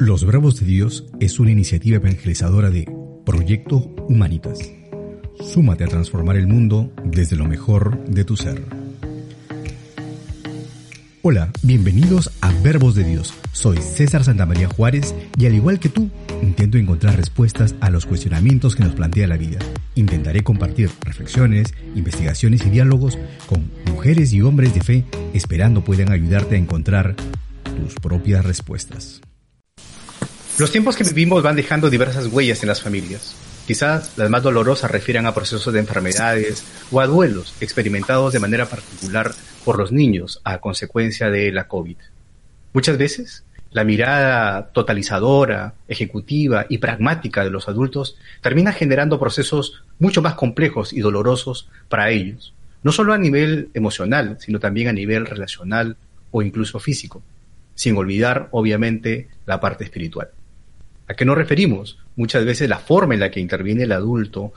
Los Bravos de Dios es una iniciativa evangelizadora de Proyecto Humanitas. Súmate a transformar el mundo desde lo mejor de tu ser. Hola, bienvenidos a Verbos de Dios. Soy César Santamaría Juárez y al igual que tú, intento encontrar respuestas a los cuestionamientos que nos plantea la vida. Intentaré compartir reflexiones, investigaciones y diálogos con mujeres y hombres de fe, esperando puedan ayudarte a encontrar tus propias respuestas. Los tiempos que vivimos van dejando diversas huellas en las familias. Quizás las más dolorosas refieran a procesos de enfermedades o a duelos experimentados de manera particular por los niños a consecuencia de la COVID. Muchas veces, la mirada totalizadora, ejecutiva y pragmática de los adultos termina generando procesos mucho más complejos y dolorosos para ellos, no solo a nivel emocional, sino también a nivel relacional o incluso físico, sin olvidar, obviamente, la parte espiritual. ¿A qué nos referimos? Muchas veces la forma en la que interviene el adulto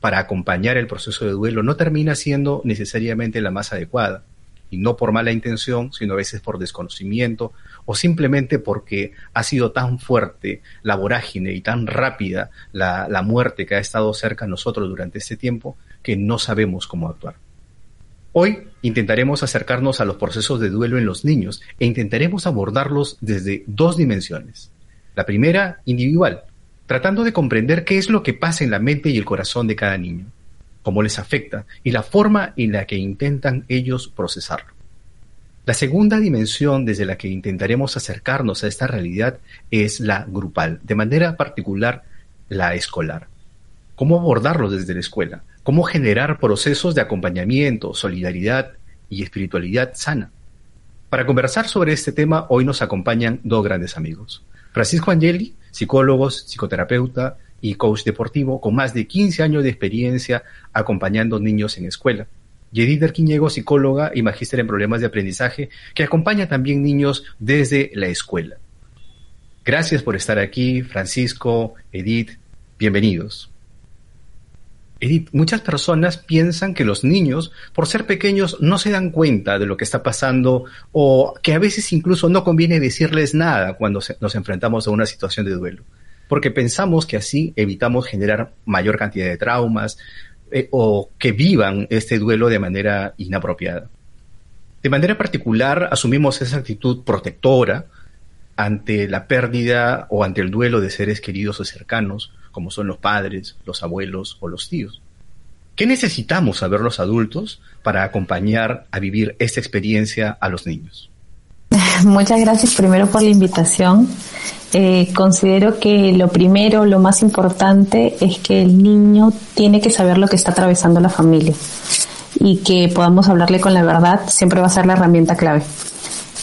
para acompañar el proceso de duelo no termina siendo necesariamente la más adecuada, y no por mala intención, sino a veces por desconocimiento o simplemente porque ha sido tan fuerte la vorágine y tan rápida la, la muerte que ha estado cerca a nosotros durante este tiempo que no sabemos cómo actuar. Hoy intentaremos acercarnos a los procesos de duelo en los niños e intentaremos abordarlos desde dos dimensiones. La primera, individual, tratando de comprender qué es lo que pasa en la mente y el corazón de cada niño, cómo les afecta y la forma en la que intentan ellos procesarlo. La segunda dimensión desde la que intentaremos acercarnos a esta realidad es la grupal, de manera particular la escolar. ¿Cómo abordarlo desde la escuela? ¿Cómo generar procesos de acompañamiento, solidaridad y espiritualidad sana? Para conversar sobre este tema, hoy nos acompañan dos grandes amigos. Francisco Angeli, psicólogo, psicoterapeuta y coach deportivo con más de 15 años de experiencia acompañando niños en escuela. Y Edith Quiñego, psicóloga y magíster en problemas de aprendizaje, que acompaña también niños desde la escuela. Gracias por estar aquí, Francisco, Edith, bienvenidos. Edith, muchas personas piensan que los niños, por ser pequeños, no se dan cuenta de lo que está pasando o que a veces incluso no conviene decirles nada cuando nos enfrentamos a una situación de duelo, porque pensamos que así evitamos generar mayor cantidad de traumas eh, o que vivan este duelo de manera inapropiada. De manera particular, asumimos esa actitud protectora ante la pérdida o ante el duelo de seres queridos o cercanos, como son los padres, los abuelos o los tíos. ¿Qué necesitamos saber los adultos para acompañar a vivir esta experiencia a los niños? Muchas gracias primero por la invitación. Eh, considero que lo primero, lo más importante es que el niño tiene que saber lo que está atravesando la familia y que podamos hablarle con la verdad siempre va a ser la herramienta clave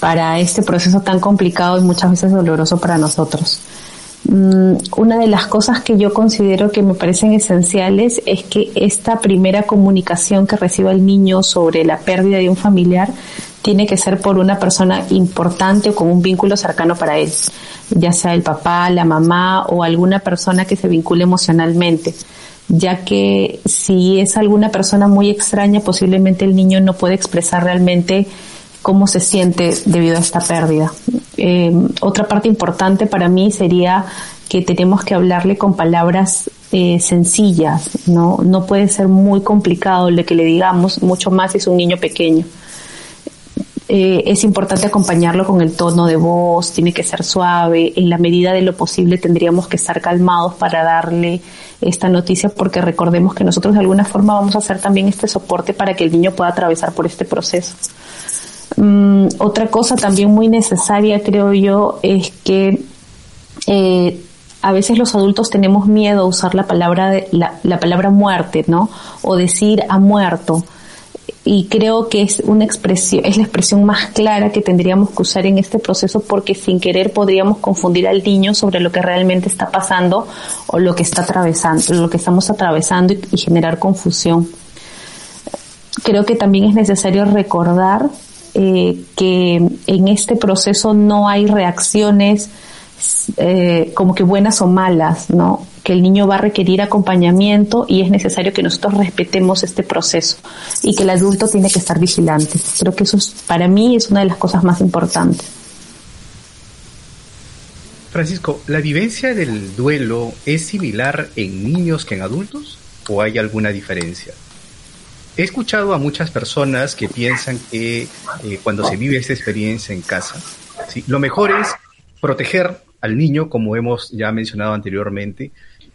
para este proceso tan complicado y muchas veces doloroso para nosotros. Mm, una de las cosas que yo considero que me parecen esenciales es que esta primera comunicación que reciba el niño sobre la pérdida de un familiar tiene que ser por una persona importante o con un vínculo cercano para él, ya sea el papá, la mamá o alguna persona que se vincule emocionalmente, ya que si es alguna persona muy extraña, posiblemente el niño no puede expresar realmente cómo se siente debido a esta pérdida. Eh, otra parte importante para mí sería que tenemos que hablarle con palabras eh, sencillas, ¿no? No puede ser muy complicado lo que le digamos, mucho más es un niño pequeño. Eh, es importante acompañarlo con el tono de voz, tiene que ser suave, en la medida de lo posible tendríamos que estar calmados para darle esta noticia porque recordemos que nosotros de alguna forma vamos a hacer también este soporte para que el niño pueda atravesar por este proceso. Mm, otra cosa también muy necesaria, creo yo, es que eh, a veces los adultos tenemos miedo a usar la palabra, de, la, la, palabra muerte, ¿no? O decir ha muerto. Y creo que es una expresión, es la expresión más clara que tendríamos que usar en este proceso porque sin querer podríamos confundir al niño sobre lo que realmente está pasando o lo que está atravesando, lo que estamos atravesando y generar confusión. Creo que también es necesario recordar eh, que en este proceso no hay reacciones eh, como que buenas o malas, ¿no? Que el niño va a requerir acompañamiento y es necesario que nosotros respetemos este proceso y que el adulto tiene que estar vigilante. Creo que eso es, para mí es una de las cosas más importantes. Francisco, ¿la vivencia del duelo es similar en niños que en adultos o hay alguna diferencia? He escuchado a muchas personas que piensan que eh, cuando se vive esta experiencia en casa, lo mejor es proteger al niño, como hemos ya mencionado anteriormente,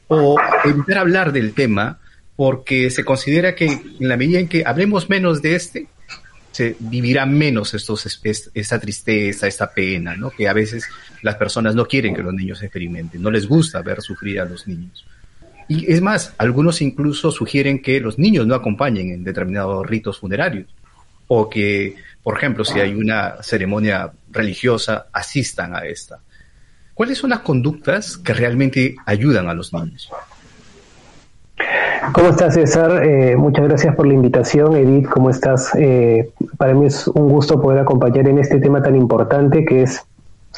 o evitar hablar del tema porque se considera que en la medida en que hablemos menos de este, se vivirá menos estos, esta tristeza, esta pena, ¿no? Que a veces las personas no quieren que los niños experimenten, no les gusta ver sufrir a los niños. Y es más, algunos incluso sugieren que los niños no acompañen en determinados ritos funerarios, o que, por ejemplo, si hay una ceremonia religiosa, asistan a esta. ¿Cuáles son las conductas que realmente ayudan a los niños? ¿Cómo estás, César? Eh, muchas gracias por la invitación. Edith, ¿cómo estás? Eh, para mí es un gusto poder acompañar en este tema tan importante que es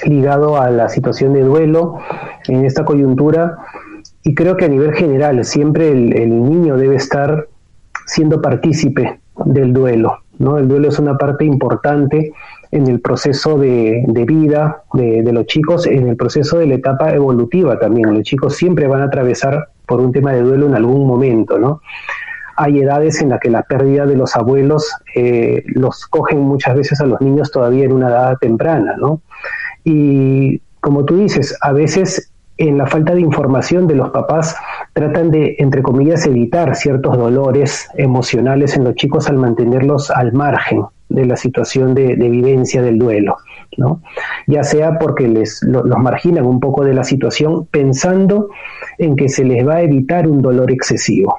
ligado a la situación de duelo en esta coyuntura. Y creo que a nivel general siempre el, niño debe estar siendo partícipe del duelo. ¿no? El duelo es una parte importante en el proceso de, vida de, de, los chicos, en el proceso de la etapa evolutiva también. Los chicos siempre van a atravesar por un tema de duelo en algún momento, ¿no? Hay edades en las que la pérdida de los abuelos eh, los cogen muchas veces a los niños todavía en una edad temprana, ¿no? Y como tú dices, a veces en la falta de información de los papás tratan de, entre comillas, evitar ciertos dolores emocionales en los chicos al mantenerlos al margen de la situación de, vivencia del duelo, ¿no? Ya sea porque les los marginan un poco de la situación pensando en que se les va a evitar un dolor excesivo.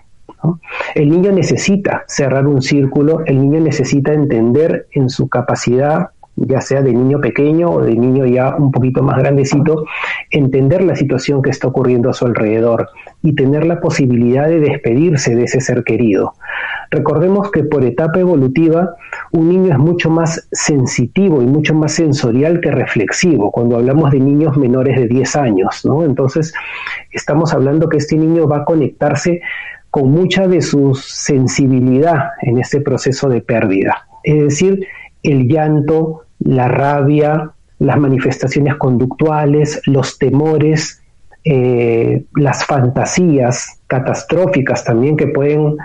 El niño necesita cerrar un círculo, el niño necesita entender en su capacidad ya sea de niño pequeño o de niño ya un poquito más grandecito, entender la situación que está ocurriendo a su alrededor y tener la posibilidad de despedirse de ese ser querido. Recordemos que por etapa evolutiva un niño es mucho más sensitivo y mucho más sensorial que reflexivo cuando hablamos de niños menores de 10 años. Entonces, estamos hablando que este niño va a conectarse con mucha de su sensibilidad en este proceso de pérdida. Es decir, el llanto, la rabia, las manifestaciones conductuales, los temores, eh, las fantasías catastróficas también que pueden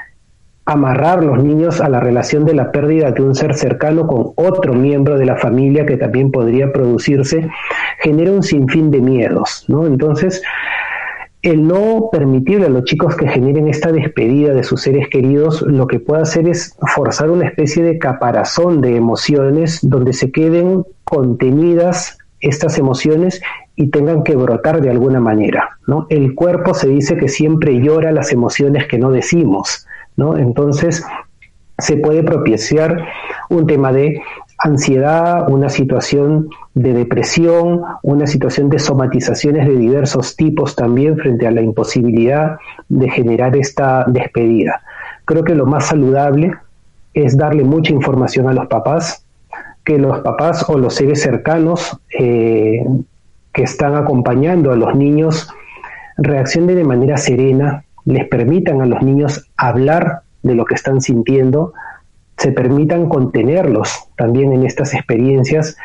amarrar los niños a la relación de la pérdida de un ser cercano con otro miembro de la familia que también podría producirse, genera un sinfín de miedos, ¿no? Entonces, el no permitirle a los chicos que generen esta despedida de sus seres queridos, lo que puede hacer es forzar una especie de caparazón de emociones donde se queden contenidas estas emociones y tengan que brotar de alguna manera. ¿no? El cuerpo se dice que siempre llora las emociones que no decimos. ¿no? Entonces se puede propiciar un tema de ansiedad, una situación de depresión, una situación de somatizaciones de diversos tipos también frente a la imposibilidad de generar esta despedida. Creo que lo más saludable es darle mucha información a los papás, que los papás o los seres cercanos eh, que están acompañando a los niños reaccionen de manera serena, les permitan a los niños hablar de lo que están sintiendo, se permitan contenerlos también en estas experiencias.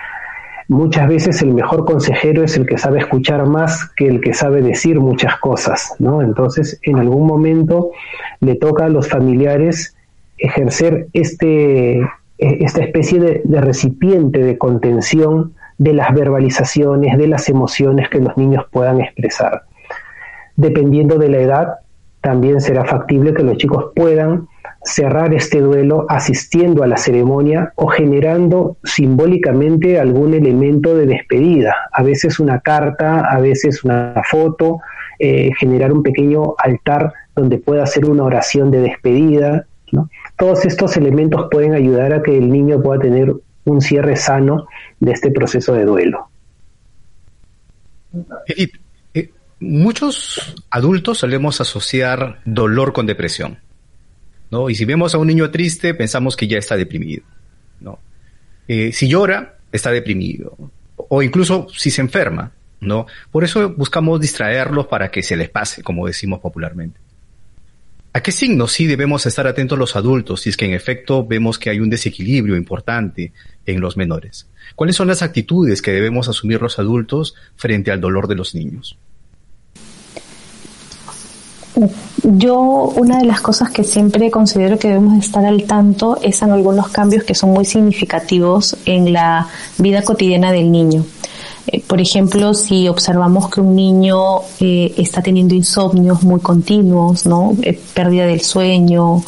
Muchas veces el mejor consejero es el que sabe escuchar más que el que sabe decir muchas cosas, ¿no? Entonces, en algún momento le toca a los familiares ejercer este, e, esta especie de, de recipiente de contención de las verbalizaciones, de las emociones que los niños puedan expresar. Dependiendo de la edad, también será factible que los chicos puedan cerrar este duelo asistiendo a la ceremonia o generando simbólicamente algún elemento de despedida, a veces una carta, a veces una foto, eh, generar un pequeño altar donde pueda hacer una oración de despedida. Todos estos elementos pueden ayudar a que el niño pueda tener un cierre sano de este proceso de duelo. Muchos adultos solemos asociar dolor con depresión. ¿No? Y si vemos a un niño triste, pensamos que ya está deprimido, ¿no? Eh, si llora, está deprimido. O incluso si se enferma, ¿no? Por eso buscamos distraerlos para que se les pase, como decimos popularmente. ¿A qué signos sí debemos estar atentos los adultos si es que en efecto vemos que hay un desequilibrio importante en los menores? ¿Cuáles son las actitudes que debemos asumir los adultos frente al dolor de los niños? Yo una de las cosas que siempre considero que debemos estar al tanto es en algunos cambios que son muy significativos en la vida cotidiana del niño. Eh, por ejemplo, si observamos que un niño eh, está teniendo insomnios muy continuos, ¿no? Eh, pérdida del sueño,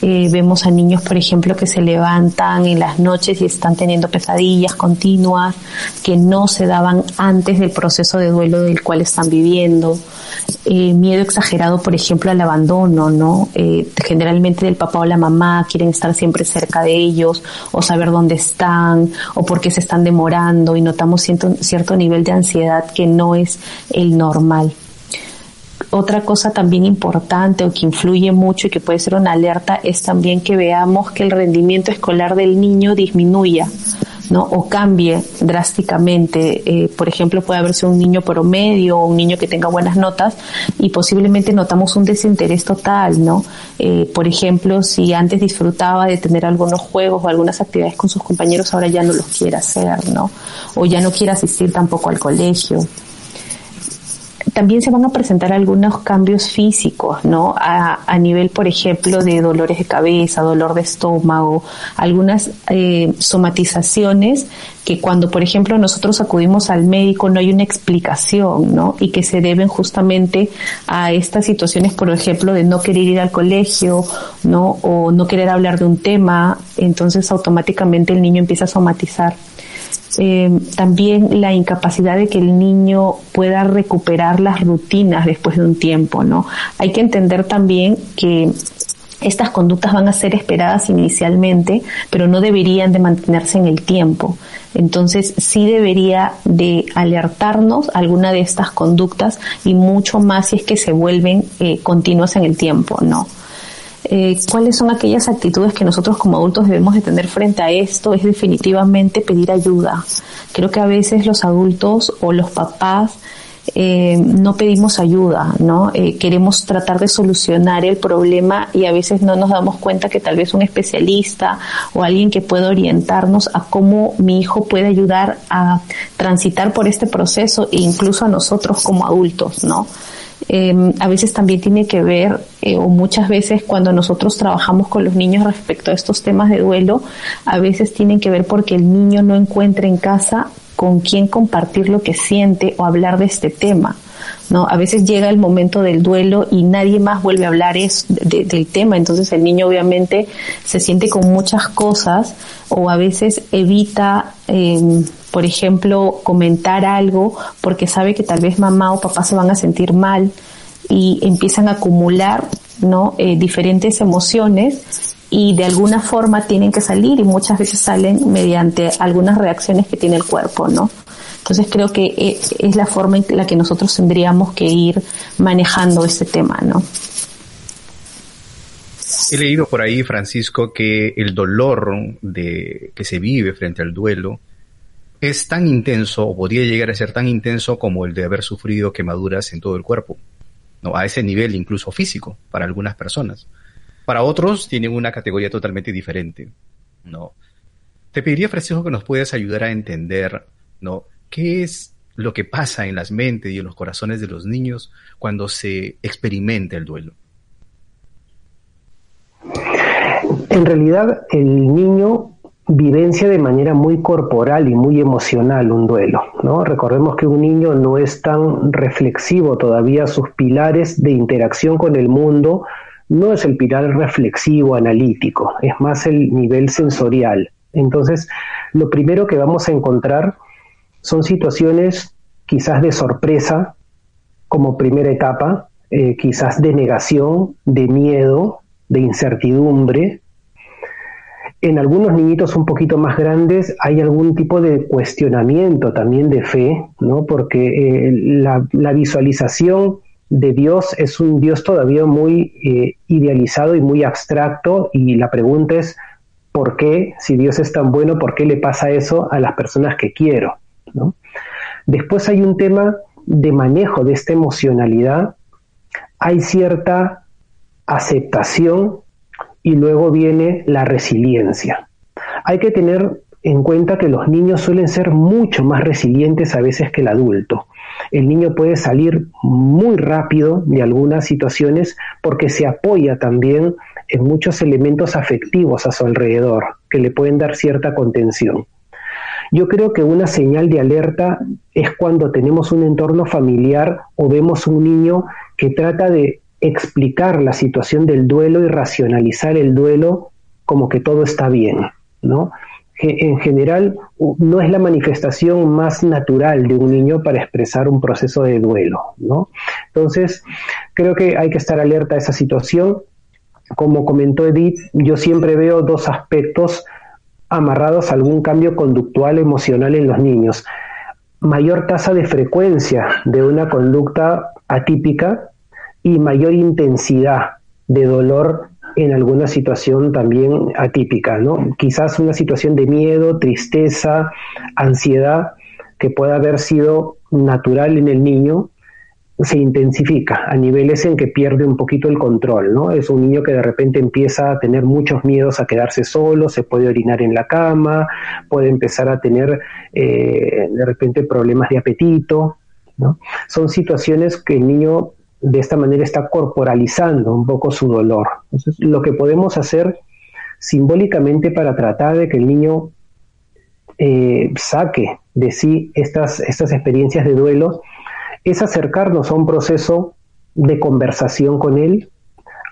vemos a niños, por ejemplo, que se levantan en las noches y están teniendo pesadillas continuas que no se daban antes del proceso de duelo del cual están viviendo. Eh, miedo exagerado, por ejemplo, al abandono, ¿no? Eh, generalmente el papá o la mamá quieren estar siempre cerca de ellos o saber dónde están o por qué se están demorando y notamos cierto, cierto nivel de ansiedad que no es el normal. Otra cosa también importante o que influye mucho y que puede ser una alerta es también que veamos que el rendimiento escolar del niño disminuya. ¿no? o cambie drásticamente. Eh, por ejemplo, puede haberse un niño promedio o un niño que tenga buenas notas y posiblemente notamos un desinterés total, ¿no? Eh, por ejemplo, si antes disfrutaba de tener algunos juegos o algunas actividades con sus compañeros, ahora ya no los quiere hacer, ¿no? O ya no quiere asistir tampoco al colegio también se van a presentar algunos cambios físicos, ¿no? A, a nivel, por ejemplo, de dolores de cabeza, dolor de estómago, algunas eh, somatizaciones que cuando, por ejemplo, nosotros acudimos al médico no hay una explicación, ¿no? Y que se deben justamente a estas situaciones, por ejemplo, de no querer ir al colegio, ¿no? O no querer hablar de un tema, entonces automáticamente el niño empieza a somatizar. Eh, también la incapacidad de que el niño pueda recuperar las rutinas después de un tiempo, ¿no? Hay que entender también que estas conductas van a ser esperadas inicialmente, pero no deberían de mantenerse en el tiempo. Entonces sí debería de alertarnos alguna de estas conductas y mucho más si es que se vuelven eh, continuas en el tiempo, ¿no? Eh, cuáles son aquellas actitudes que nosotros como adultos debemos de tener frente a esto es definitivamente pedir ayuda. Creo que a veces los adultos o los papás eh, no pedimos ayuda, ¿no? Eh, queremos tratar de solucionar el problema y a veces no nos damos cuenta que tal vez un especialista o alguien que pueda orientarnos a cómo mi hijo puede ayudar a transitar por este proceso e incluso a nosotros como adultos, ¿no? eh, a veces también tiene que ver, eh, o muchas veces cuando nosotros trabajamos con los niños respecto a estos temas de duelo, a veces tienen que ver porque el niño no encuentra en casa con quién compartir lo que siente o hablar de este tema. ¿no? A veces llega el momento del duelo y nadie más vuelve a hablar es, del tema, entonces el niño obviamente se siente con muchas cosas o a veces evita, eh, por ejemplo, comentar algo porque sabe que tal vez mamá o papá se van a sentir mal y empiezan a acumular ¿no? Eh, diferentes emociones y de alguna forma tienen que salir y muchas veces salen mediante algunas reacciones que tiene el cuerpo, ¿no? Entonces creo que eh, es la forma en la que nosotros tendríamos que ir manejando este tema, ¿no? He leído por ahí, Francisco, que el dolor de, que se vive frente al duelo es tan intenso o podría llegar a ser tan intenso como el de haber sufrido quemaduras en todo el cuerpo, ¿no? a ese nivel incluso físico para algunas personas. Para otros tienen una categoría totalmente diferente. ¿no? Te pediría, Francisco, que nos puedas ayudar a entender ¿no? ¿Qué es lo que pasa en las mentes y en los corazones de los niños cuando se experimenta el duelo? En realidad, el niño vivencia de manera muy corporal y muy emocional un duelo, ¿no? Recordemos que un niño no es tan reflexivo todavía, sus pilares de interacción con el mundo no es el pilar reflexivo, analítico, es más el nivel sensorial. Entonces, lo primero que vamos a encontrar son situaciones quizás de sorpresa como primera etapa, eh, quizás de negación, de miedo, de incertidumbre. En algunos niñitos un poquito más grandes hay algún tipo de cuestionamiento también de fe, ¿no? porque eh, la, visualización de Dios es un Dios todavía muy eh, idealizado y muy abstracto y la pregunta es, ¿por qué, si Dios es tan bueno, por qué le pasa eso a las personas que quiero? Después hay un tema de manejo de esta emocionalidad. Hay cierta aceptación y luego viene la resiliencia. Hay que tener en cuenta que los niños suelen ser mucho más resilientes a veces que el adulto. El niño puede salir muy rápido de algunas situaciones porque se apoya también en muchos elementos afectivos a su alrededor que le pueden dar cierta contención. Yo creo que una señal de alerta es cuando tenemos un entorno familiar o vemos un niño que trata de explicar la situación del duelo y racionalizar el duelo como que todo está bien, ¿no? En general, no es la manifestación más natural de un niño para expresar un proceso de duelo, ¿no? Entonces, creo que hay que estar alerta a esa situación. Como comentó Edith, yo siempre veo dos aspectos amarrados a algún cambio conductual emocional en los niños. Mayor tasa de frecuencia de una conducta atípica y mayor intensidad de dolor en alguna situación también atípica, ¿no? Quizás una situación de miedo, tristeza, ansiedad que pueda haber sido natural en el niño, se intensifica a niveles en que pierde un poquito el control, ¿no? Es un niño que de repente empieza a tener muchos miedos a quedarse solo, se puede orinar en la cama, puede empezar a tener eh, de repente problemas de apetito, ¿no? Son situaciones que el niño de esta manera está corporalizando un poco su dolor. Entonces, lo que podemos hacer simbólicamente para tratar de que el niño eh, saque de sí estas, estas experiencias de duelo es acercarnos a un proceso de conversación con él.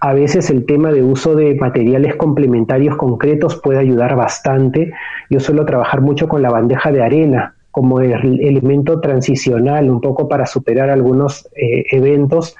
A veces el tema de uso de materiales complementarios concretos puede ayudar bastante. Yo suelo trabajar mucho con la bandeja de arena como el elemento transicional, un poco para superar algunos eh, eventos.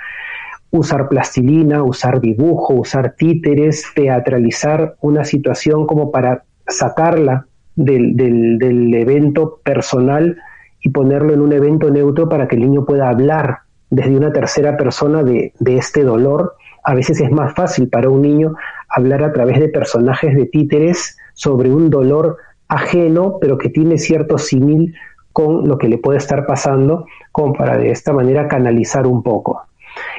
Usar plastilina, usar dibujo, usar títeres, teatralizar una situación como para sacarla del, del evento personal y ponerlo en un evento neutro para que el niño pueda hablar desde una tercera persona de, este dolor. A veces es más fácil para un niño hablar a través de personajes de títeres sobre un dolor ajeno, pero que tiene cierto símil con lo que le puede estar pasando, como para de esta manera canalizar un poco.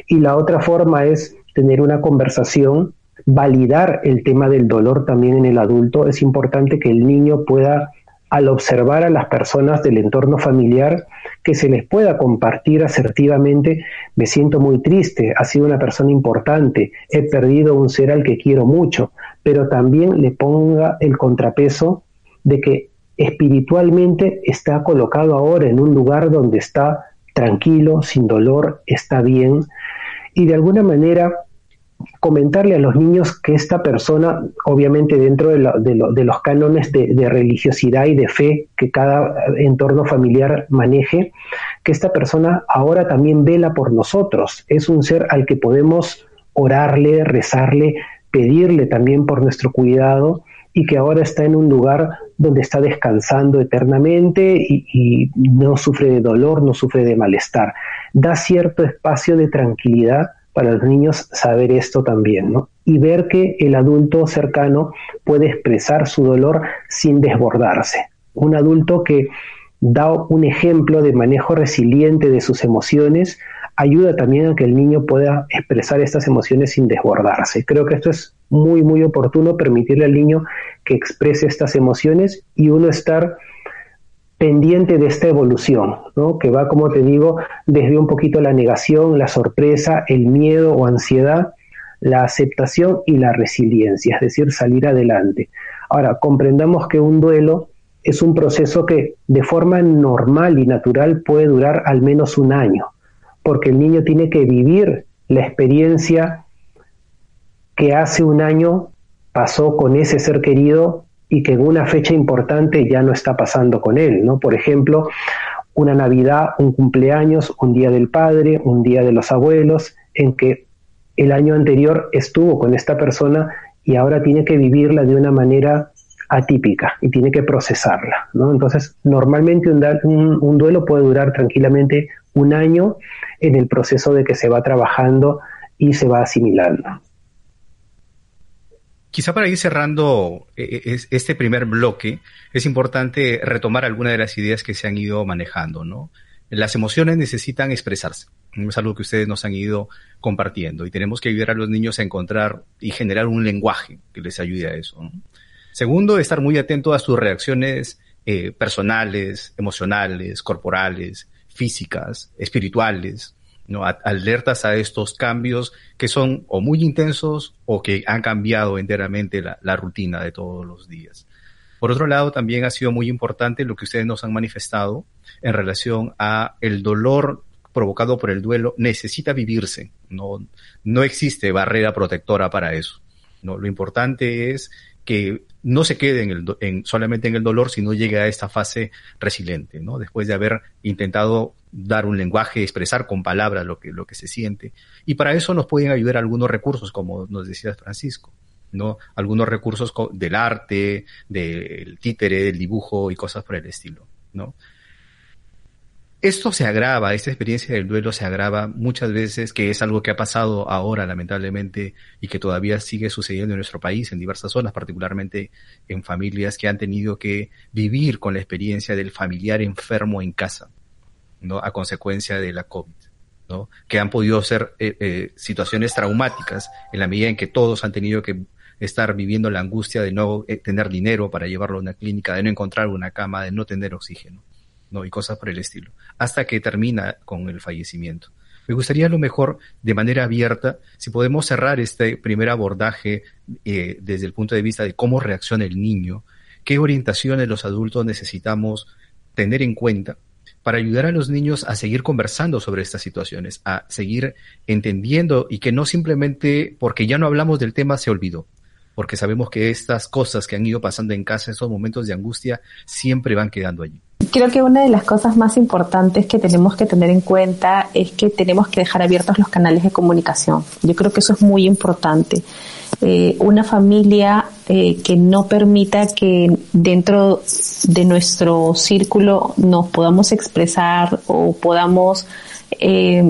Y la otra forma es tener una conversación, validar el tema del dolor también en el adulto. Es importante que el niño pueda al observar a las personas del entorno familiar que se les pueda compartir asertivamente, me siento muy triste, ha sido una persona importante, he perdido un ser al que quiero mucho, pero también le ponga el contrapeso de que espiritualmente está colocado ahora en un lugar donde está tranquilo, sin dolor, está bien, y de alguna manera comentarle a los niños que esta persona, obviamente dentro de, los cánones de, religiosidad y de fe que cada entorno familiar maneje, que esta persona ahora también vela por nosotros, es un ser al que podemos orarle, rezarle, pedirle también por nuestro cuidado y que ahora está en un lugar donde está descansando eternamente y, no sufre de dolor, no sufre de malestar. Da cierto espacio de tranquilidad para los niños saber esto también, ¿no? Y ver que el adulto cercano puede expresar su dolor sin desbordarse. Un adulto que da un ejemplo de manejo resiliente de sus emociones ayuda también a que el niño pueda expresar estas emociones sin desbordarse. Creo que esto es muy, muy oportuno, permitirle al niño que exprese estas emociones y uno estar pendiente de esta evolución, ¿no? que va, como te digo, desde un poquito la negación, la sorpresa, el miedo o ansiedad, la aceptación y la resiliencia, es decir, salir adelante. Ahora, comprendamos que un duelo es un proceso que de forma normal y natural puede durar al menos un año, porque el niño tiene que vivir la experiencia que hace un año pasó con ese ser querido y que en una fecha importante ya no está pasando con él, ¿no? Por ejemplo, una Navidad, un cumpleaños, un día del padre, un día de los abuelos, en que el año anterior estuvo con esta persona y ahora tiene que vivirla de una manera atípica y tiene que procesarla, ¿no? Entonces, normalmente un, un duelo puede durar tranquilamente un año en el proceso de que se va trabajando y se va asimilando. Quizá para ir cerrando eh, eh, este primer bloque, es importante retomar algunas de las ideas que se han ido manejando, ¿no? Las emociones necesitan expresarse. Es algo que ustedes nos han ido compartiendo y tenemos que ayudar a los niños a encontrar y generar un lenguaje que les ayude a eso. Segundo, estar muy atento a sus reacciones eh, personales, emocionales, corporales, físicas, espirituales, ¿no? alertas a estos cambios que son o muy intensos o que han cambiado enteramente la, la rutina de todos los días. Por otro lado, también ha sido muy importante lo que ustedes nos han manifestado en relación a el dolor provocado por el duelo necesita vivirse. No, no existe barrera protectora para eso. ¿no? Lo importante es que no se quede en el, en, solamente en el dolor, sino llegue a esta fase resiliente, ¿no? Después de haber intentado dar un lenguaje, expresar con palabras lo que, lo que se siente. Y para eso nos pueden ayudar algunos recursos, como nos decía Francisco, ¿no? Algunos recursos del arte, del títere, del dibujo y cosas por el estilo, ¿no? Esto se agrava, esta experiencia del duelo se agrava muchas veces, que es algo que ha pasado ahora lamentablemente y que todavía sigue sucediendo en nuestro país, en diversas zonas, particularmente en familias que han tenido que vivir con la experiencia del familiar enfermo en casa, ¿no? A consecuencia de la COVID, ¿no? Que han podido ser eh, eh, situaciones traumáticas en la medida en que todos han tenido que estar viviendo la angustia de no eh, tener dinero para llevarlo a una clínica, de no encontrar una cama, de no tener oxígeno. ¿No? Y cosas por el estilo, hasta que termina con el fallecimiento. Me gustaría a lo mejor de manera abierta, si podemos cerrar este primer abordaje eh, desde el punto de vista de cómo reacciona el niño, qué orientaciones los adultos necesitamos tener en cuenta para ayudar a los niños a seguir conversando sobre estas situaciones, a seguir entendiendo y que no simplemente porque ya no hablamos del tema se olvidó, porque sabemos que estas cosas que han ido pasando en casa, esos momentos de angustia, siempre van quedando allí. Creo que una de las cosas más importantes que tenemos que tener en cuenta es que tenemos que dejar abiertos los canales de comunicación. Yo creo que eso es muy importante. Eh, una familia eh, que no permita que dentro de nuestro círculo nos podamos expresar o podamos eh,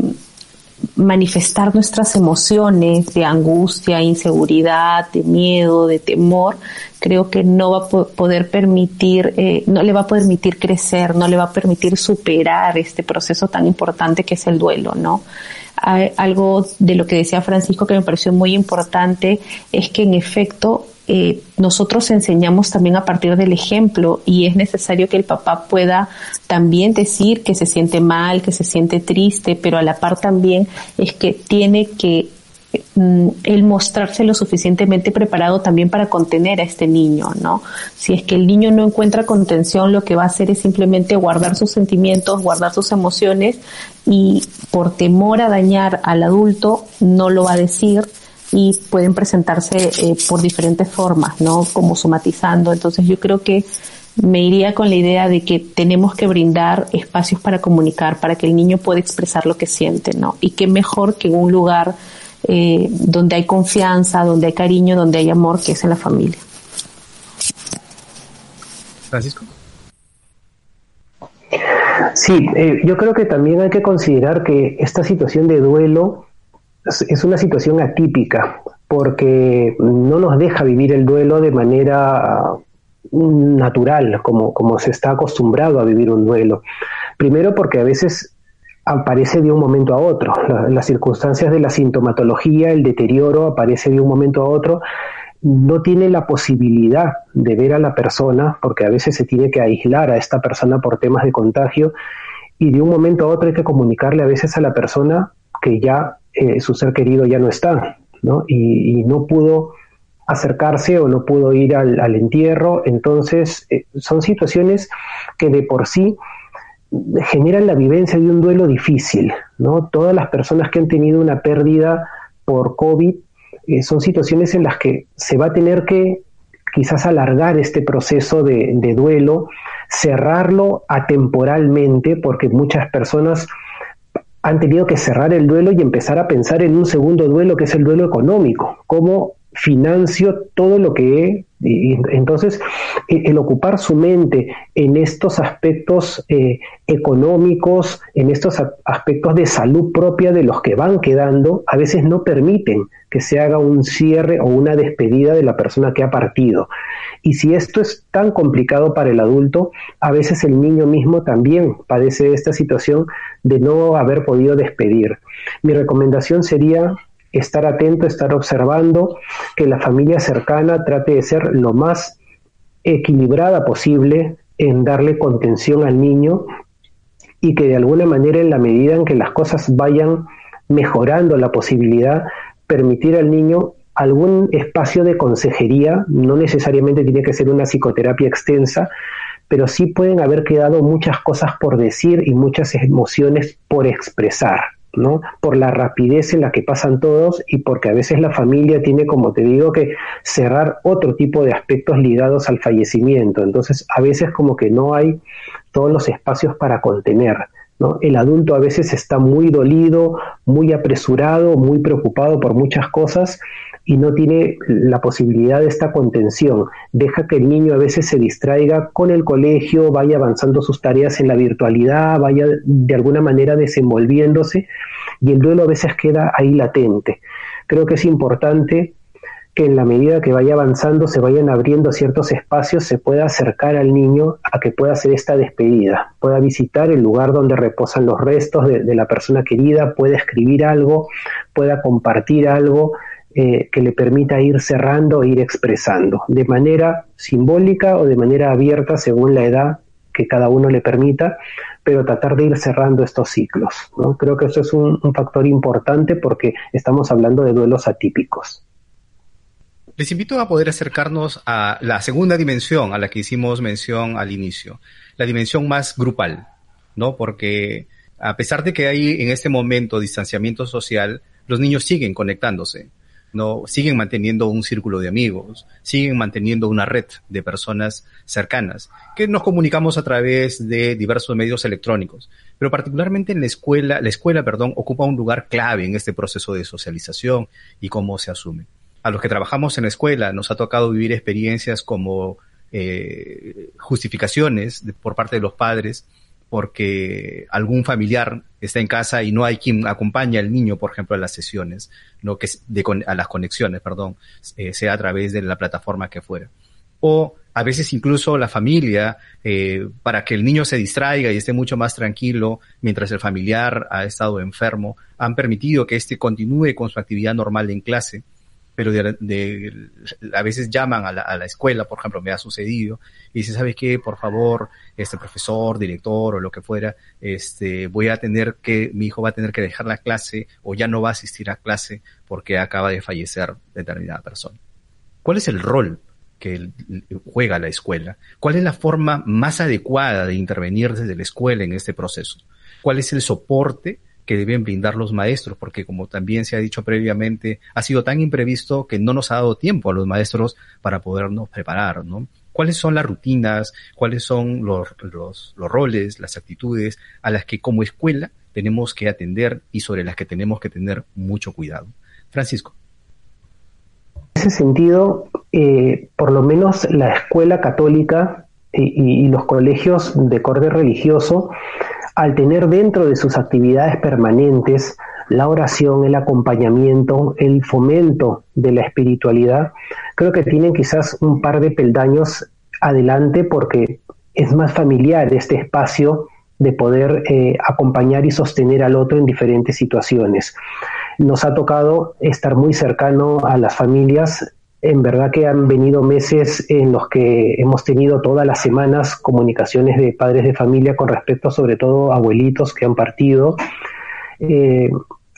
manifestar nuestras emociones de angustia, inseguridad, de miedo, de temor, creo que no va a poder permitir, eh, no le va a permitir crecer, no le va a permitir superar este proceso tan importante que es el duelo, ¿no? algo de lo que decía Francisco que me pareció muy importante es que en efecto eh, nosotros enseñamos también a partir del ejemplo y es necesario que el papá pueda también decir que se siente mal, que se siente triste, pero a la par también es que tiene que mm, el mostrarse lo suficientemente preparado también para contener a este niño, ¿no? Si es que el niño no encuentra contención, lo que va a hacer es simplemente guardar sus sentimientos, guardar sus emociones y por temor a dañar al adulto no lo va a decir, y pueden presentarse eh, por diferentes formas, ¿no? Como somatizando. Entonces yo creo que me iría con la idea de que tenemos que brindar espacios para comunicar, para que el niño pueda expresar lo que siente, ¿no? Y qué mejor que en un lugar eh, donde hay confianza, donde hay cariño, donde hay amor, que es en la familia. Francisco. Sí, eh, yo creo que también hay que considerar que esta situación de duelo es una situación atípica porque no nos deja vivir el duelo de manera natural, como, como se está acostumbrado a vivir un duelo. Primero porque a veces aparece de un momento a otro. las circunstancias de la sintomatología, el deterioro aparece de un momento a otro. No tiene la posibilidad de ver a la persona, porque a veces se tiene que aislar a esta persona por temas de contagio, y de un momento a otro hay que comunicarle a veces a la persona que ya eh, su ser querido ya no está, ¿no? Y, no pudo acercarse o no pudo ir al, entierro. Entonces, eh, son situaciones que de por sí generan la vivencia de un duelo difícil, ¿no? Todas las personas que han tenido una pérdida por COVID eh, son situaciones en las que se va a tener que quizás alargar este proceso de, de duelo, cerrarlo atemporalmente, porque muchas personas han tenido que cerrar el duelo y empezar a pensar en un segundo duelo que es el duelo económico, cómo financio todo lo que he entonces, el ocupar su mente en estos aspectos eh, económicos, en estos aspectos de salud propia de los que van quedando, a veces no permiten que se haga un cierre o una despedida de la persona que ha partido. Y si esto es tan complicado para el adulto, a veces el niño mismo también padece esta situación de no haber podido despedir. Mi recomendación sería estar atento, estar observando, que la familia cercana trate de ser lo más equilibrada posible en darle contención al niño y que de alguna manera en la medida en que las cosas vayan mejorando la posibilidad, permitir al niño algún espacio de consejería, no necesariamente tiene que ser una psicoterapia extensa, pero sí pueden haber quedado muchas cosas por decir y muchas emociones por expresar. ¿No? Por la rapidez en la que pasan todos y porque a veces la familia tiene, como te digo, que cerrar otro tipo de aspectos ligados al fallecimiento. Entonces, a veces como que no hay todos los espacios para contener. ¿no? El adulto a veces está muy dolido, muy apresurado, muy preocupado por muchas cosas y no tiene la posibilidad de esta contención. Deja que el niño a veces se distraiga con el colegio, vaya avanzando sus tareas en la virtualidad, vaya de alguna manera desenvolviéndose y el duelo a veces queda ahí latente. Creo que es importante que en la medida que vaya avanzando se vayan abriendo ciertos espacios, se pueda acercar al niño a que pueda hacer esta despedida, pueda visitar el lugar donde reposan los restos de, de la persona querida, pueda escribir algo, pueda compartir algo eh, que le permita ir cerrando e ir expresando, de manera simbólica o de manera abierta según la edad que cada uno le permita, pero tratar de ir cerrando estos ciclos. ¿no? Creo que eso es un, un factor importante porque estamos hablando de duelos atípicos. Les invito a poder acercarnos a la segunda dimensión a la que hicimos mención al inicio, la dimensión más grupal, ¿no? Porque a pesar de que hay en este momento distanciamiento social, los niños siguen conectándose. ¿No? Siguen manteniendo un círculo de amigos, siguen manteniendo una red de personas cercanas, que nos comunicamos a través de diversos medios electrónicos. Pero particularmente en la escuela, la escuela, perdón, ocupa un lugar clave en este proceso de socialización y cómo se asume. A los que trabajamos en la escuela nos ha tocado vivir experiencias como eh, justificaciones por parte de los padres porque algún familiar está en casa y no hay quien acompañe al niño, por ejemplo, a las sesiones, no que de, a las conexiones, perdón, eh, sea a través de la plataforma que fuera. O a veces incluso la familia, eh, para que el niño se distraiga y esté mucho más tranquilo mientras el familiar ha estado enfermo, han permitido que éste continúe con su actividad normal en clase pero de, a veces llaman a la, a la, escuela, por ejemplo, me ha sucedido, y dicen, ¿sabes qué? Por favor, este profesor, director o lo que fuera, este, voy a tener que, mi hijo va a tener que dejar la clase o ya no va a asistir a clase porque acaba de fallecer determinada persona. ¿Cuál es el rol que juega la escuela? ¿Cuál es la forma más adecuada de intervenir desde la escuela en este proceso? ¿Cuál es el soporte que deben brindar los maestros, porque como también se ha dicho previamente, ha sido tan imprevisto que no nos ha dado tiempo a los maestros para podernos preparar, ¿no? ¿Cuáles son las rutinas? ¿Cuáles son los, los, los roles, las actitudes a las que como escuela tenemos que atender y sobre las que tenemos que tener mucho cuidado? Francisco. En ese sentido, eh, por lo menos la escuela católica y, y, los colegios de corte religioso al tener dentro de sus actividades permanentes la oración, el acompañamiento, el fomento de la espiritualidad, creo que tienen quizás un par de peldaños adelante porque es más familiar este espacio de poder eh, acompañar y sostener al otro en diferentes situaciones. Nos ha tocado estar muy cercano a las familias en verdad que han venido meses en los que hemos tenido todas las semanas comunicaciones de padres de familia con respecto sobre todo a abuelitos que han partido. Eh,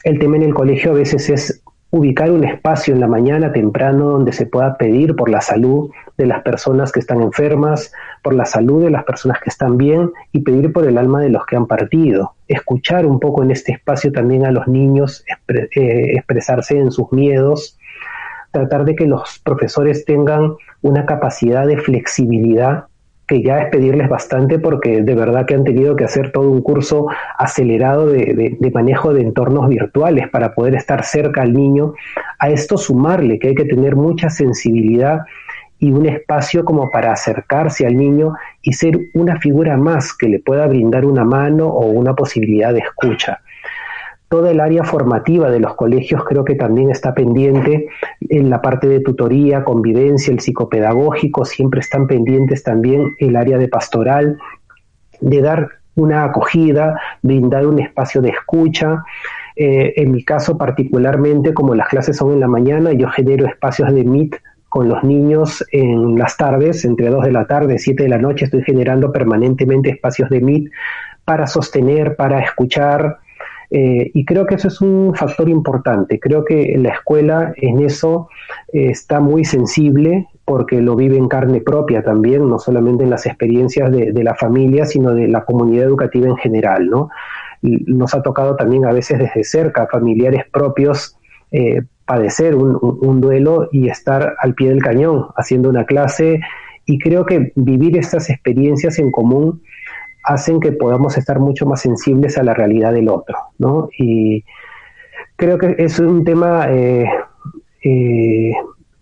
el tema en el colegio a veces es ubicar un espacio en la mañana temprano donde se pueda pedir por la salud de las personas que están enfermas, por la salud de las personas que están bien y pedir por el alma de los que han partido. Escuchar un poco en este espacio también a los niños eh, expresarse en sus miedos, tratar de que los profesores tengan una capacidad de flexibilidad que ya es pedirles bastante porque de verdad que han tenido que hacer todo un curso acelerado de, manejo de entornos virtuales para poder estar cerca al niño. A esto sumarle que hay que tener mucha sensibilidad y un espacio como para acercarse al niño y ser una figura más que le pueda brindar una mano o una posibilidad de escucha toda el área formativa de los colegios creo que también está pendiente en la parte de tutoría, convivencia, el psicopedagógico, siempre están pendientes también el área de pastoral, de dar una acogida, brindar un espacio de escucha. Eh, en mi caso particularmente, como las clases son en la mañana, yo genero espacios de Meet con los niños en las tardes, entre 2 de la tarde y 7 de la noche, estoy generando permanentemente espacios de Meet para sostener, para escuchar, eh, y creo que eso es un factor importante. Creo que la escuela en eso eh, está muy sensible porque lo vive en carne propia también, no solamente en las experiencias de, la familia, sino de la comunidad educativa en general. ¿no? nos ha tocado también a veces desde cerca, familiares propios, eh, padecer un duelo y estar al pie del cañón haciendo una clase. Y creo que vivir estas experiencias en común hacen que podamos estar mucho más sensibles a la realidad del otro, ¿no? Y creo que es un tema eh, eh,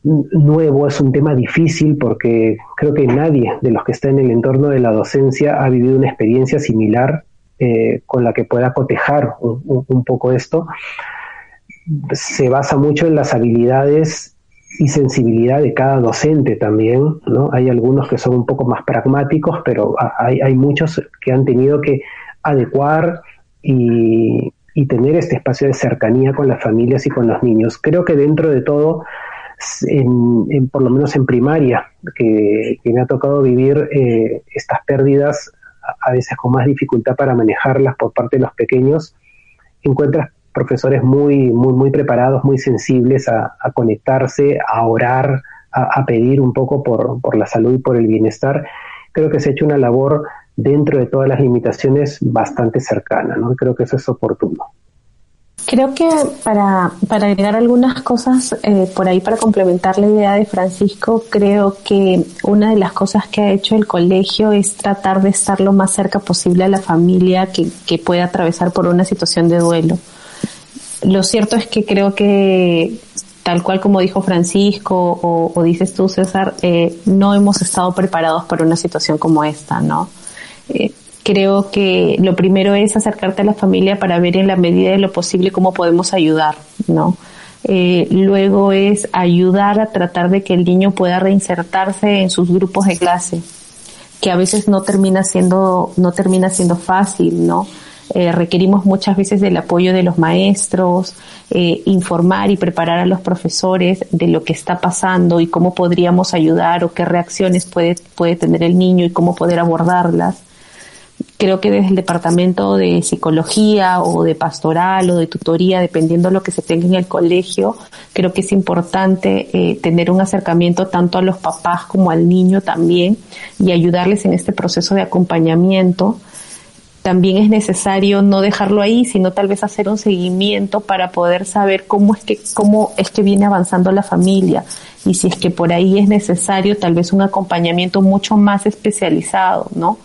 nuevo, es un tema difícil porque creo que nadie de los que está en el entorno de la docencia ha vivido una experiencia similar eh, con la que pueda cotejar un poco esto. Se basa mucho en las habilidades y sensibilidad de cada docente también, ¿no? Hay algunos que son un poco más pragmáticos, pero hay, hay muchos que han tenido que adecuar y, tener este espacio de cercanía con las familias y con los niños. Creo que dentro de todo, en, por lo menos en primaria, que, me ha tocado vivir eh, estas pérdidas a veces con más dificultad para manejarlas por parte de los pequeños, encuentras profesores muy, muy, muy preparados, muy sensibles a, conectarse, a orar, a, pedir un poco por, la salud y por el bienestar. Creo que se ha hecho una labor dentro de todas las limitaciones bastante cercana, ¿no? Creo que eso es oportuno. Creo que para, para agregar algunas cosas eh, por ahí para complementar la idea de Francisco, creo que una de las cosas que ha hecho el colegio es tratar de estar lo más cerca posible a la familia que, que pueda atravesar por una situación de duelo. Lo cierto es que creo que tal cual como dijo Francisco o, dices tú, César, eh, no hemos estado preparados para una situación como esta, ¿no? Eh, creo que lo primero es acercarte a la familia para ver en la medida de lo posible cómo podemos ayudar, ¿no? Eh, luego es ayudar a tratar de que el niño pueda reinsertarse en sus grupos de clase, que a veces no termina siendo, no termina siendo fácil, ¿no? Eh, requerimos muchas veces del apoyo de los maestros, eh, informar y preparar a los profesores de lo que está pasando y cómo podríamos ayudar o qué reacciones puede, puede tener el niño y cómo poder abordarlas. Creo que desde el departamento de psicología o de pastoral o de tutoría, dependiendo de lo que se tenga en el colegio, creo que es importante eh, tener un acercamiento tanto a los papás como al niño también y ayudarles en este proceso de acompañamiento también es necesario no dejarlo ahí, sino tal vez hacer un seguimiento para poder saber cómo es que, cómo es que viene avanzando la familia y si es que por ahí es necesario tal vez un acompañamiento mucho más especializado, ¿no?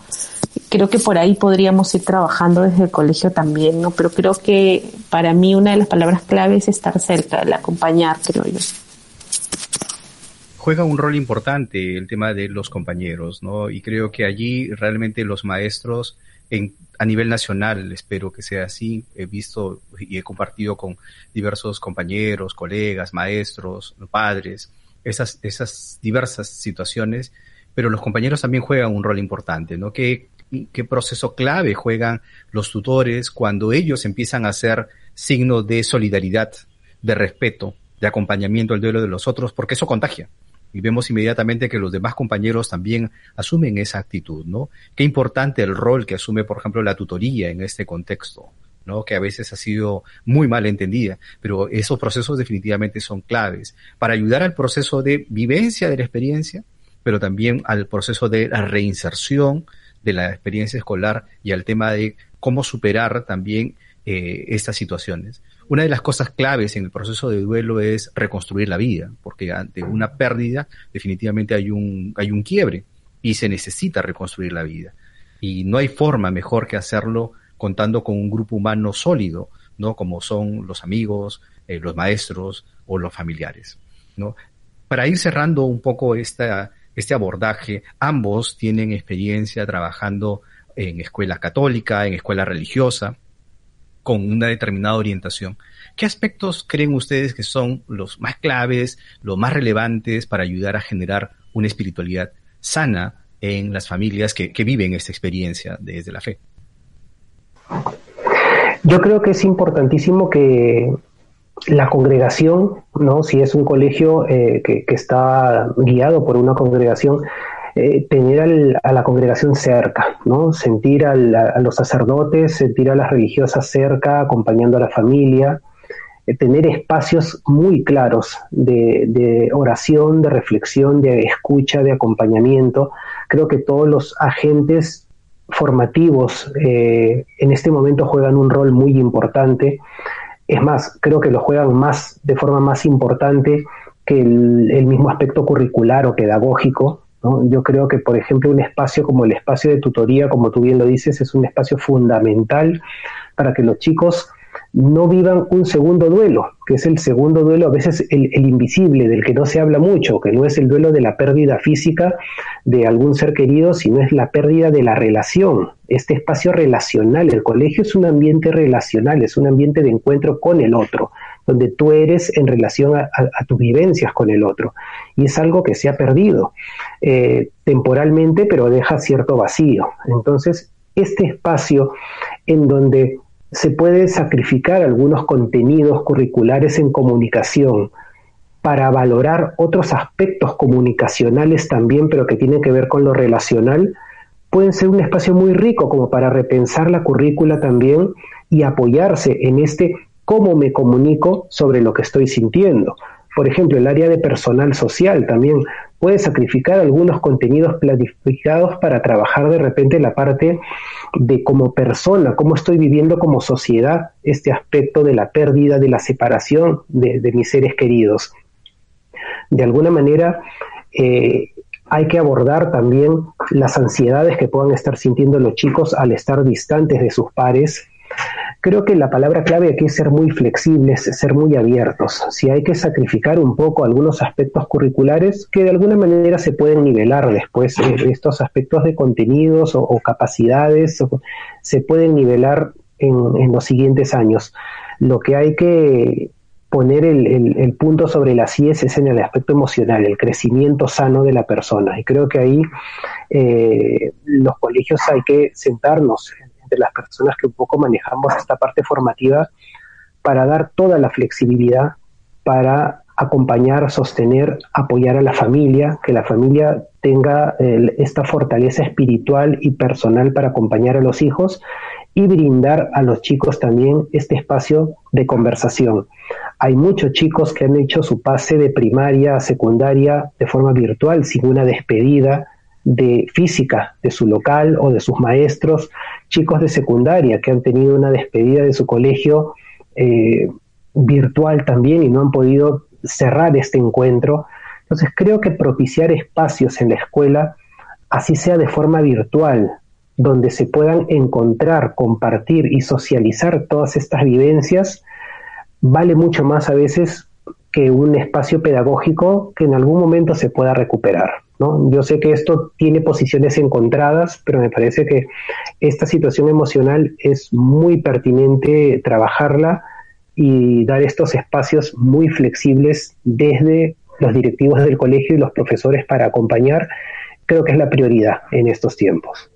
Creo que por ahí podríamos ir trabajando desde el colegio también, ¿no? Pero creo que para mí una de las palabras clave es estar cerca, el acompañar, creo yo juega un rol importante el tema de los compañeros, ¿no? Y creo que allí realmente los maestros a nivel nacional, espero que sea así. He visto y he compartido con diversos compañeros, colegas, maestros, padres, esas, esas diversas situaciones, pero los compañeros también juegan un rol importante, ¿no? ¿Qué, qué proceso clave juegan los tutores cuando ellos empiezan a ser signo de solidaridad, de respeto, de acompañamiento al duelo de los otros, porque eso contagia y vemos inmediatamente que los demás compañeros también asumen esa actitud, ¿no? Qué importante el rol que asume, por ejemplo, la tutoría en este contexto, ¿no? Que a veces ha sido muy mal entendida, pero esos procesos definitivamente son claves para ayudar al proceso de vivencia de la experiencia, pero también al proceso de la reinserción de la experiencia escolar y al tema de cómo superar también eh, estas situaciones. Una de las cosas claves en el proceso de duelo es reconstruir la vida, porque ante una pérdida definitivamente hay un, hay un quiebre. y se necesita reconstruir la vida. Y no hay forma mejor que hacerlo contando con un grupo humano sólido, ¿no? Como son los amigos, eh, los maestros o los familiares, ¿no? Para ir cerrando un poco esta, este abordaje, ambos tienen experiencia trabajando en escuela católica, en escuela religiosa, con una determinada orientación. ¿Qué aspectos creen ustedes que son los más claves, los más relevantes para ayudar a generar una espiritualidad sana en las familias que, viven esta experiencia desde la fe? Yo creo que es importantísimo que la congregación, ¿no? si es un colegio eh, que, está guiado por una congregación, eh, tener a la congregación cerca, ¿no? sentir a los sacerdotes, sentir a las religiosas cerca, acompañando a la familia, eh, tener espacios muy claros de, oración, de reflexión, de escucha, de acompañamiento. Creo que todos los agentes formativos eh, en este momento juegan un rol muy importante. Es más, creo que lo juegan más de forma más importante que el mismo aspecto curricular o pedagógico, yo creo que, por ejemplo, un espacio como el espacio de tutoría, como tú bien lo dices, es un espacio fundamental para que los chicos no vivan un segundo duelo, que es el segundo duelo, a veces el, invisible, del que no se habla mucho, que no es el duelo de la pérdida física de algún ser querido, sino es la pérdida de la relación, este espacio relacional. El colegio es un ambiente relacional, es un ambiente de encuentro con el otro donde tú eres en relación a, tus vivencias con el otro. Y es algo que se ha perdido eh, temporalmente, pero deja cierto vacío. Entonces, este espacio en donde se puede sacrificar algunos contenidos curriculares en comunicación para valorar otros aspectos comunicacionales también, pero que tienen que ver con lo relacional, pueden ser un espacio muy rico como para repensar la currícula también y apoyarse en este cómo me comunico sobre lo que estoy sintiendo. Por ejemplo, el área de personal social también puede sacrificar algunos contenidos planificados para trabajar de repente la parte de como persona, cómo estoy viviendo como sociedad este aspecto de la pérdida, de la separación de, mis seres queridos. De alguna manera, eh, hay que abordar también las ansiedades que puedan estar sintiendo los chicos al estar distantes de sus pares Creo que la palabra clave aquí es ser muy flexibles, ser muy abiertos. Si hay que sacrificar un poco algunos aspectos curriculares que de alguna manera se pueden nivelar después, eh, estos aspectos de contenidos o, capacidades se pueden nivelar en, los siguientes años. Lo que hay que poner el, punto sobre las IES es en el aspecto emocional, el crecimiento sano de la persona. Y creo que ahí eh, los colegios hay que sentarnos las personas que un poco manejamos esta parte formativa para dar toda la flexibilidad para acompañar, sostener, apoyar a la familia, que la familia tenga esta fortaleza espiritual y personal para acompañar a los hijos y brindar a los chicos también este espacio de conversación. Hay muchos chicos que han hecho su pase de primaria a secundaria de forma virtual, sin una despedida, de física de su local o de sus maestros, chicos de secundaria que han tenido una despedida de su colegio eh, virtual también y no han podido cerrar este encuentro. Entonces creo que propiciar espacios en la escuela, así sea de forma virtual, donde se puedan encontrar, compartir y socializar todas estas vivencias, vale mucho más a veces que un espacio pedagógico que en algún momento se pueda recuperar. Yo sé que esto tiene posiciones encontradas, pero me parece que esta situación emocional es muy pertinente trabajarla y dar estos espacios muy flexibles desde los directivos del colegio y los profesores para acompañar, creo que es la prioridad en estos tiempos.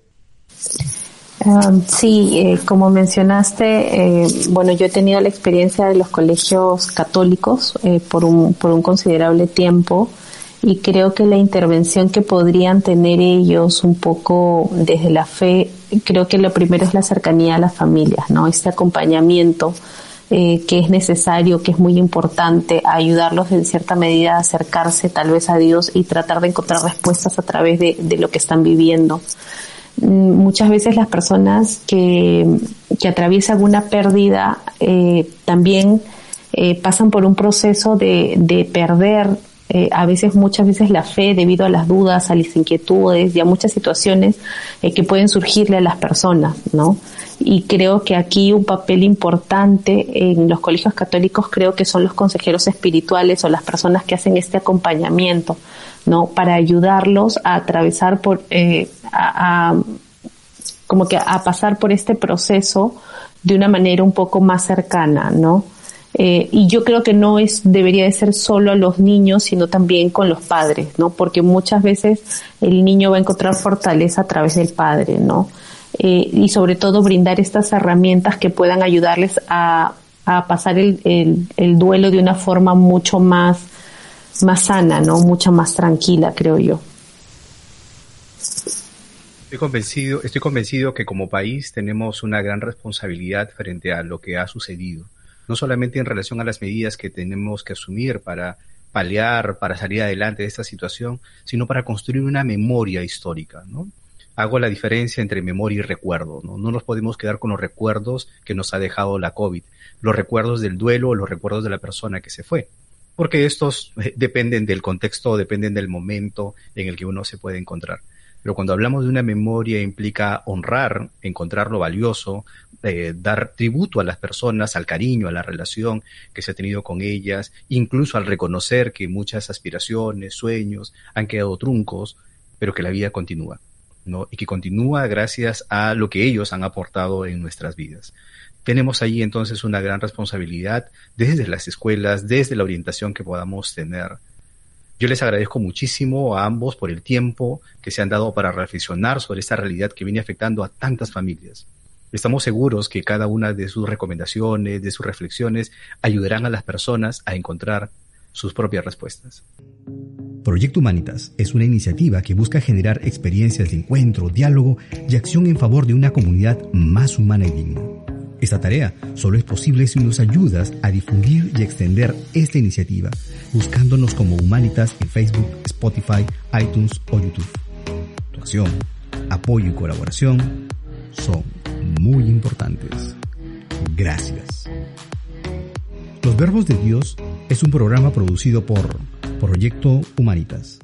Um, sí, eh, como mencionaste, eh, bueno, yo he tenido la experiencia de los colegios católicos eh, por, un, por un considerable tiempo y creo que la intervención que podrían tener ellos un poco desde la fe, creo que lo primero es la cercanía a las familias, ¿no? Este acompañamiento eh, que es necesario, que es muy importante, ayudarlos en cierta medida a acercarse tal vez a Dios y tratar de encontrar respuestas a través de, de lo que están viviendo. Mm, muchas veces las personas que, que atraviesan una pérdida eh, también eh, pasan por un proceso de, de perder eh, a veces, muchas veces la fe debido a las dudas, a las inquietudes y a muchas situaciones eh, que pueden surgirle a las personas, ¿no? Y creo que aquí un papel importante en los colegios católicos creo que son los consejeros espirituales o las personas que hacen este acompañamiento, ¿no? Para ayudarlos a atravesar por, eh, a, como que a pasar por este proceso de una manera un poco más cercana, ¿no? Eh, y yo creo que no es debería de ser solo a los niños, sino también con los padres, ¿no? Porque muchas veces el niño va a encontrar fortaleza a través del padre, ¿no? Eh, y sobre todo brindar estas herramientas que puedan ayudarles a, pasar el, duelo de una forma mucho más, más sana, ¿no? Mucho más tranquila, creo yo. Estoy convencido, estoy convencido que como país tenemos una gran responsabilidad frente a lo que ha sucedido no solamente en relación a las medidas que tenemos que asumir para paliar, para salir adelante de esta situación, sino para construir una memoria histórica, ¿no? Hago la diferencia entre memoria y recuerdo, ¿no? No nos podemos quedar con los recuerdos que nos ha dejado la COVID, los recuerdos del duelo o los recuerdos de la persona que se fue, porque estos eh, dependen del contexto, dependen del momento en el que uno se puede encontrar. Pero cuando hablamos de una memoria implica honrar, encontrar lo valioso, eh, dar tributo a las personas, al cariño, a la relación que se ha tenido con ellas, incluso al reconocer que muchas aspiraciones, sueños han quedado truncos, pero que la vida continúa, ¿no? Y que continúa gracias a lo que ellos han aportado en nuestras vidas. Tenemos ahí entonces una gran responsabilidad desde las escuelas, desde la orientación que podamos tener. Yo les agradezco muchísimo a ambos por el tiempo que se han dado para reflexionar sobre esta realidad que viene afectando a tantas familias. Estamos seguros que cada una de sus recomendaciones, de sus reflexiones, ayudarán a las personas a encontrar sus propias respuestas. Proyecto Humanitas es una iniciativa que busca generar experiencias de encuentro, diálogo y acción en favor de una comunidad más humana y digna. Esta tarea solo es posible si nos ayudas a difundir y extender esta iniciativa, buscándonos como Humanitas en Facebook, Spotify, iTunes o YouTube. Tu acción, apoyo y colaboración son muy importantes. Gracias. Los Verbos de Dios es un programa producido por Proyecto Humanitas.